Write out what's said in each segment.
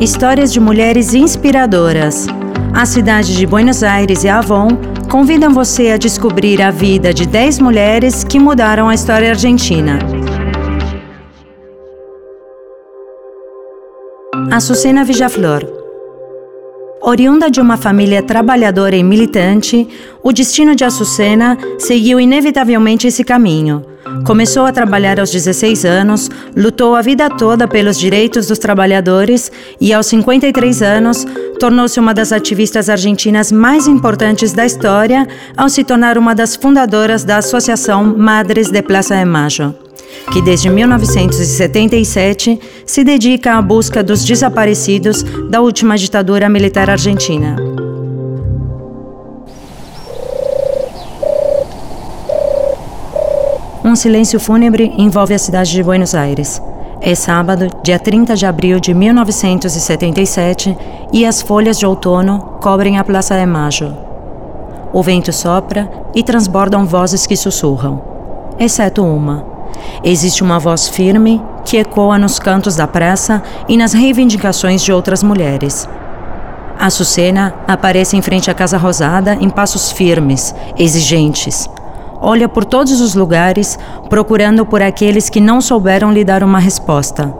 Histórias de mulheres inspiradoras. A cidade de Buenos Aires e Avon convidam você a descobrir a vida de 10 mulheres que mudaram a história argentina. Açucena Villaflor Oriunda de uma família trabalhadora e militante, o destino de Açucena seguiu inevitavelmente esse caminho. Começou a trabalhar aos 16 anos, lutou a vida toda pelos direitos dos trabalhadores e, aos 53 anos, tornou-se uma das ativistas argentinas mais importantes da história ao se tornar uma das fundadoras da Associação Madres de Plaza de Mayo que desde 1977 se dedica à busca dos desaparecidos da última ditadura militar argentina. Um silêncio fúnebre envolve a cidade de Buenos Aires. É sábado, dia 30 de abril de 1977, e as folhas de outono cobrem a Praça de Mayo. O vento sopra e transbordam vozes que sussurram, exceto uma Existe uma voz firme que ecoa nos cantos da praça e nas reivindicações de outras mulheres. Açucena aparece em frente à Casa Rosada em passos firmes, exigentes. Olha por todos os lugares, procurando por aqueles que não souberam lhe dar uma resposta.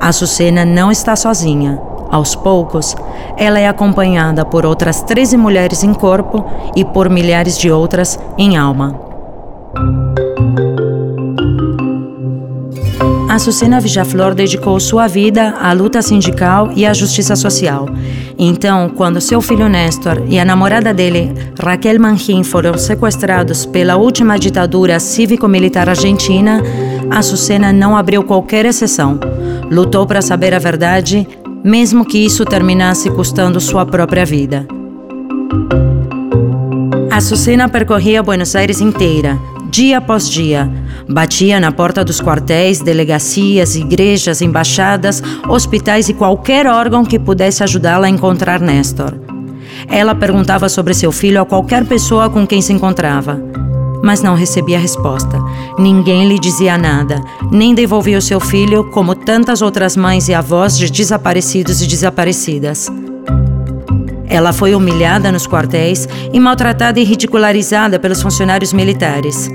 Açucena não está sozinha. Aos poucos, ela é acompanhada por outras 13 mulheres em corpo e por milhares de outras em alma. Açucena Villaflor dedicou sua vida à luta sindical e à justiça social. Então, quando seu filho Néstor e a namorada dele, Raquel Manjin, foram sequestrados pela última ditadura cívico-militar argentina, Açucena não abriu qualquer exceção. Lutou para saber a verdade, mesmo que isso terminasse custando sua própria vida. Açucena percorria Buenos Aires inteira, dia após dia. Batia na porta dos quartéis, delegacias, igrejas, embaixadas, hospitais e qualquer órgão que pudesse ajudá-la a encontrar Néstor. Ela perguntava sobre seu filho a qualquer pessoa com quem se encontrava, mas não recebia resposta. Ninguém lhe dizia nada, nem devolvia o seu filho, como tantas outras mães e avós de desaparecidos e desaparecidas. Ela foi humilhada nos quartéis e maltratada e ridicularizada pelos funcionários militares.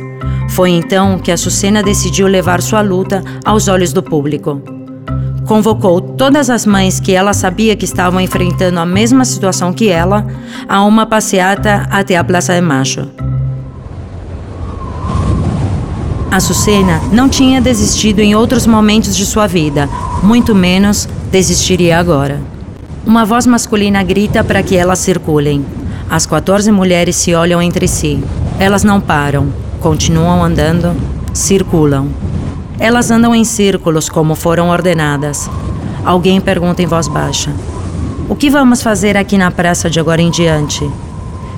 Foi então que a Sucena decidiu levar sua luta aos olhos do público. Convocou todas as mães que ela sabia que estavam enfrentando a mesma situação que ela a uma passeata até a Praça de Macho. A Sucena não tinha desistido em outros momentos de sua vida, muito menos desistiria agora. Uma voz masculina grita para que elas circulem. As 14 mulheres se olham entre si. Elas não param continuam andando, circulam. Elas andam em círculos como foram ordenadas. Alguém pergunta em voz baixa: O que vamos fazer aqui na praça de agora em diante?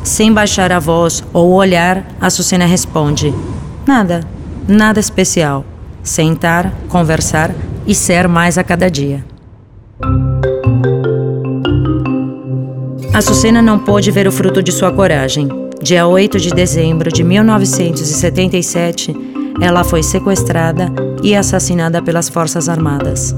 Sem baixar a voz ou olhar, a Sucena responde: Nada, nada especial. Sentar, conversar e ser mais a cada dia. A Sucena não pôde ver o fruto de sua coragem. Dia 8 de dezembro de 1977, ela foi sequestrada e assassinada pelas Forças Armadas.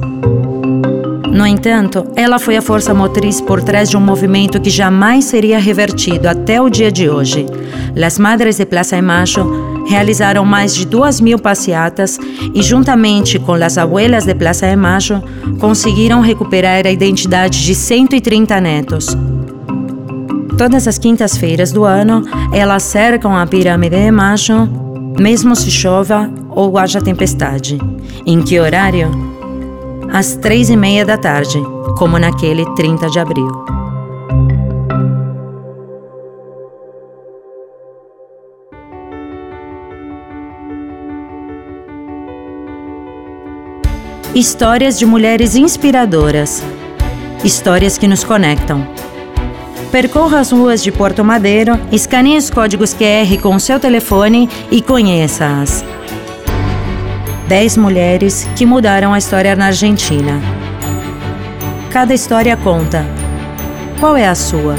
No entanto, ela foi a força motriz por trás de um movimento que jamais seria revertido até o dia de hoje. Las Madres de Plaza de Mayo realizaram mais de duas mil passeatas e, juntamente com as Abuelas de Plaza de Mayo, conseguiram recuperar a identidade de 130 netos, Todas as quintas-feiras do ano, elas cercam a pirâmide de Macho, mesmo se chova ou haja tempestade. Em que horário? Às três e meia da tarde, como naquele 30 de abril. Histórias de mulheres inspiradoras. Histórias que nos conectam. Percorra as ruas de Porto Madeiro, escaneie os códigos QR com o seu telefone e conheça-as. 10 mulheres que mudaram a história na Argentina. Cada história conta. Qual é a sua?